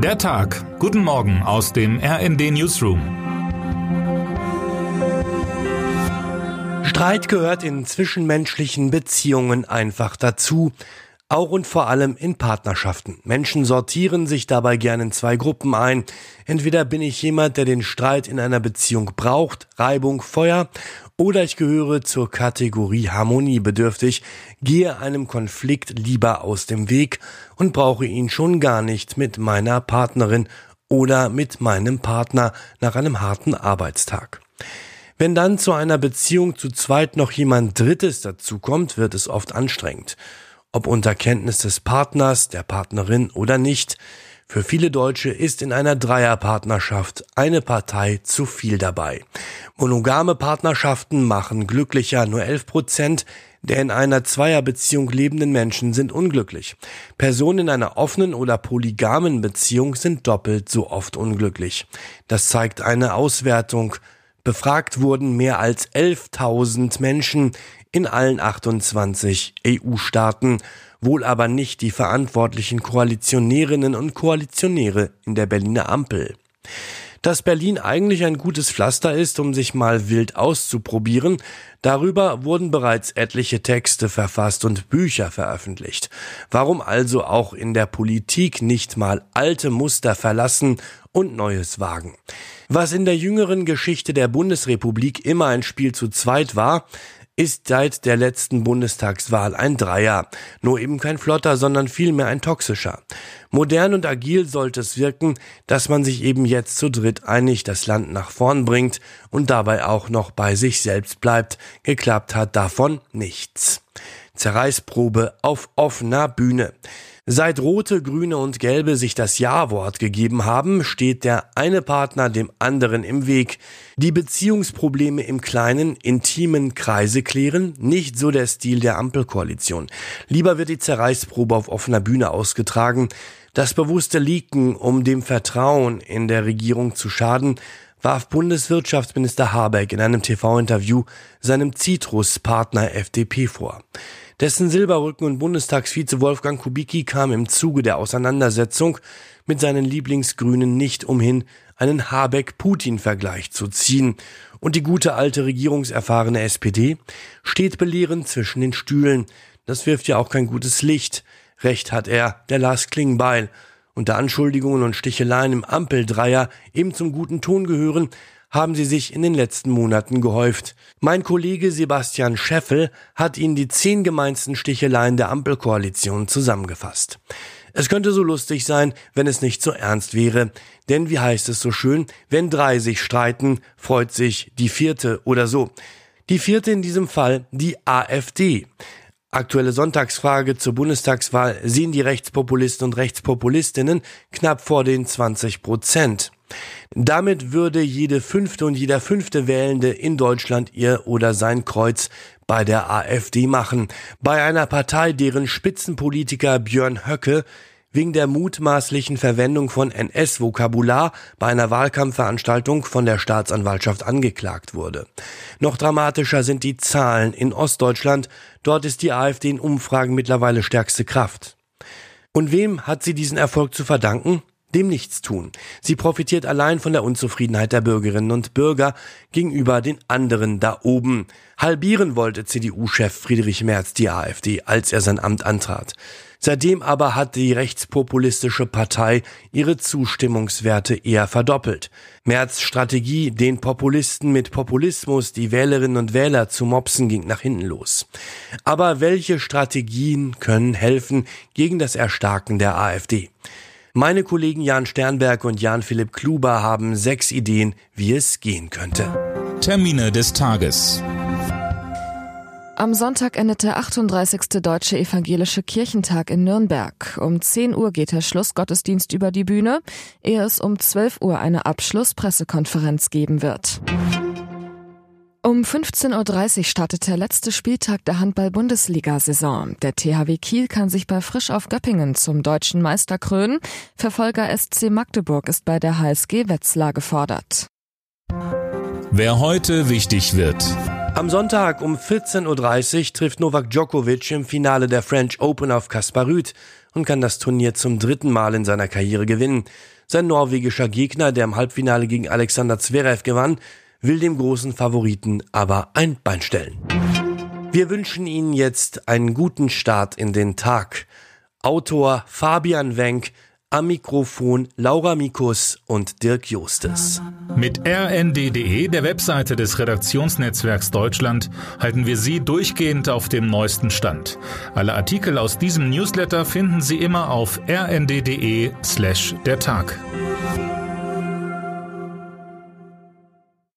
Der Tag. Guten Morgen aus dem RND Newsroom. Streit gehört in zwischenmenschlichen Beziehungen einfach dazu. Auch und vor allem in Partnerschaften. Menschen sortieren sich dabei gerne in zwei Gruppen ein. Entweder bin ich jemand, der den Streit in einer Beziehung braucht, Reibung, Feuer, oder ich gehöre zur Kategorie harmoniebedürftig, gehe einem Konflikt lieber aus dem Weg und brauche ihn schon gar nicht mit meiner Partnerin oder mit meinem Partner nach einem harten Arbeitstag. Wenn dann zu einer Beziehung zu zweit noch jemand Drittes dazukommt, wird es oft anstrengend. Ob unter Kenntnis des Partners, der Partnerin oder nicht, für viele Deutsche ist in einer Dreierpartnerschaft eine Partei zu viel dabei. Monogame Partnerschaften machen glücklicher nur 11 Prozent der in einer Zweierbeziehung lebenden Menschen sind unglücklich. Personen in einer offenen oder polygamen Beziehung sind doppelt so oft unglücklich. Das zeigt eine Auswertung. Befragt wurden mehr als 11.000 Menschen in allen 28 EU-Staaten wohl aber nicht die verantwortlichen Koalitionärinnen und Koalitionäre in der Berliner Ampel. Dass Berlin eigentlich ein gutes Pflaster ist, um sich mal wild auszuprobieren, darüber wurden bereits etliche Texte verfasst und Bücher veröffentlicht. Warum also auch in der Politik nicht mal alte Muster verlassen und Neues wagen? Was in der jüngeren Geschichte der Bundesrepublik immer ein Spiel zu zweit war, ist seit der letzten Bundestagswahl ein Dreier. Nur eben kein flotter, sondern vielmehr ein toxischer. Modern und agil sollte es wirken, dass man sich eben jetzt zu dritt einig das Land nach vorn bringt und dabei auch noch bei sich selbst bleibt. Geklappt hat davon nichts. Zerreißprobe auf offener Bühne. Seit Rote, Grüne und Gelbe sich das Ja-Wort gegeben haben, steht der eine Partner dem anderen im Weg. Die Beziehungsprobleme im kleinen, intimen Kreise klären, nicht so der Stil der Ampelkoalition. Lieber wird die Zerreißprobe auf offener Bühne ausgetragen. Das bewusste Leaken, um dem Vertrauen in der Regierung zu schaden, warf Bundeswirtschaftsminister Habeck in einem TV-Interview seinem Citrus-Partner FDP vor. Dessen Silberrücken und Bundestagsvize Wolfgang Kubicki kam im Zuge der Auseinandersetzung mit seinen Lieblingsgrünen nicht umhin, einen Habeck-Putin-Vergleich zu ziehen. Und die gute alte regierungserfahrene SPD steht belehrend zwischen den Stühlen. Das wirft ja auch kein gutes Licht. Recht hat er, der Lars Klingbeil. Unter Anschuldigungen und Sticheleien im Ampeldreier eben zum guten Ton gehören, haben sie sich in den letzten Monaten gehäuft. Mein Kollege Sebastian Scheffel hat Ihnen die zehn gemeinsten Sticheleien der Ampelkoalition zusammengefasst. Es könnte so lustig sein, wenn es nicht so ernst wäre. Denn wie heißt es so schön, wenn drei sich streiten, freut sich die vierte oder so. Die vierte in diesem Fall die AfD. Aktuelle Sonntagsfrage zur Bundestagswahl sehen die Rechtspopulisten und Rechtspopulistinnen knapp vor den 20 Prozent. Damit würde jede fünfte und jeder fünfte Wählende in Deutschland ihr oder sein Kreuz bei der AfD machen, bei einer Partei, deren Spitzenpolitiker Björn Höcke wegen der mutmaßlichen Verwendung von NS-Vokabular bei einer Wahlkampfveranstaltung von der Staatsanwaltschaft angeklagt wurde. Noch dramatischer sind die Zahlen in Ostdeutschland. Dort ist die AfD in Umfragen mittlerweile stärkste Kraft. Und wem hat sie diesen Erfolg zu verdanken? Dem Nichtstun. Sie profitiert allein von der Unzufriedenheit der Bürgerinnen und Bürger gegenüber den anderen da oben. Halbieren wollte CDU-Chef Friedrich Merz die AfD, als er sein Amt antrat. Seitdem aber hat die rechtspopulistische Partei ihre Zustimmungswerte eher verdoppelt. Merz Strategie, den Populisten mit Populismus die Wählerinnen und Wähler zu mopsen, ging nach hinten los. Aber welche Strategien können helfen gegen das Erstarken der AfD? Meine Kollegen Jan Sternberg und Jan-Philipp Kluber haben sechs Ideen, wie es gehen könnte. Termine des Tages. Am Sonntag endet der 38. Deutsche Evangelische Kirchentag in Nürnberg. Um 10 Uhr geht der Schlussgottesdienst über die Bühne, ehe es um 12 Uhr eine Abschlusspressekonferenz geben wird. Um 15.30 Uhr startet der letzte Spieltag der Handball-Bundesliga-Saison. Der THW Kiel kann sich bei Frisch auf Göppingen zum deutschen Meister krönen. Verfolger SC Magdeburg ist bei der HSG Wetzlar gefordert. Wer heute wichtig wird. Am Sonntag um 14.30 Uhr trifft Novak Djokovic im Finale der French Open auf Kaspar Rüth und kann das Turnier zum dritten Mal in seiner Karriere gewinnen. Sein norwegischer Gegner, der im Halbfinale gegen Alexander Zverev gewann, will dem großen Favoriten aber ein Bein stellen. Wir wünschen Ihnen jetzt einen guten Start in den Tag. Autor Fabian Wenk, am Mikrofon Laura Mikus und Dirk Justes. Mit rnd.de, der Webseite des Redaktionsnetzwerks Deutschland, halten wir Sie durchgehend auf dem neuesten Stand. Alle Artikel aus diesem Newsletter finden Sie immer auf rnd.de slash der Tag.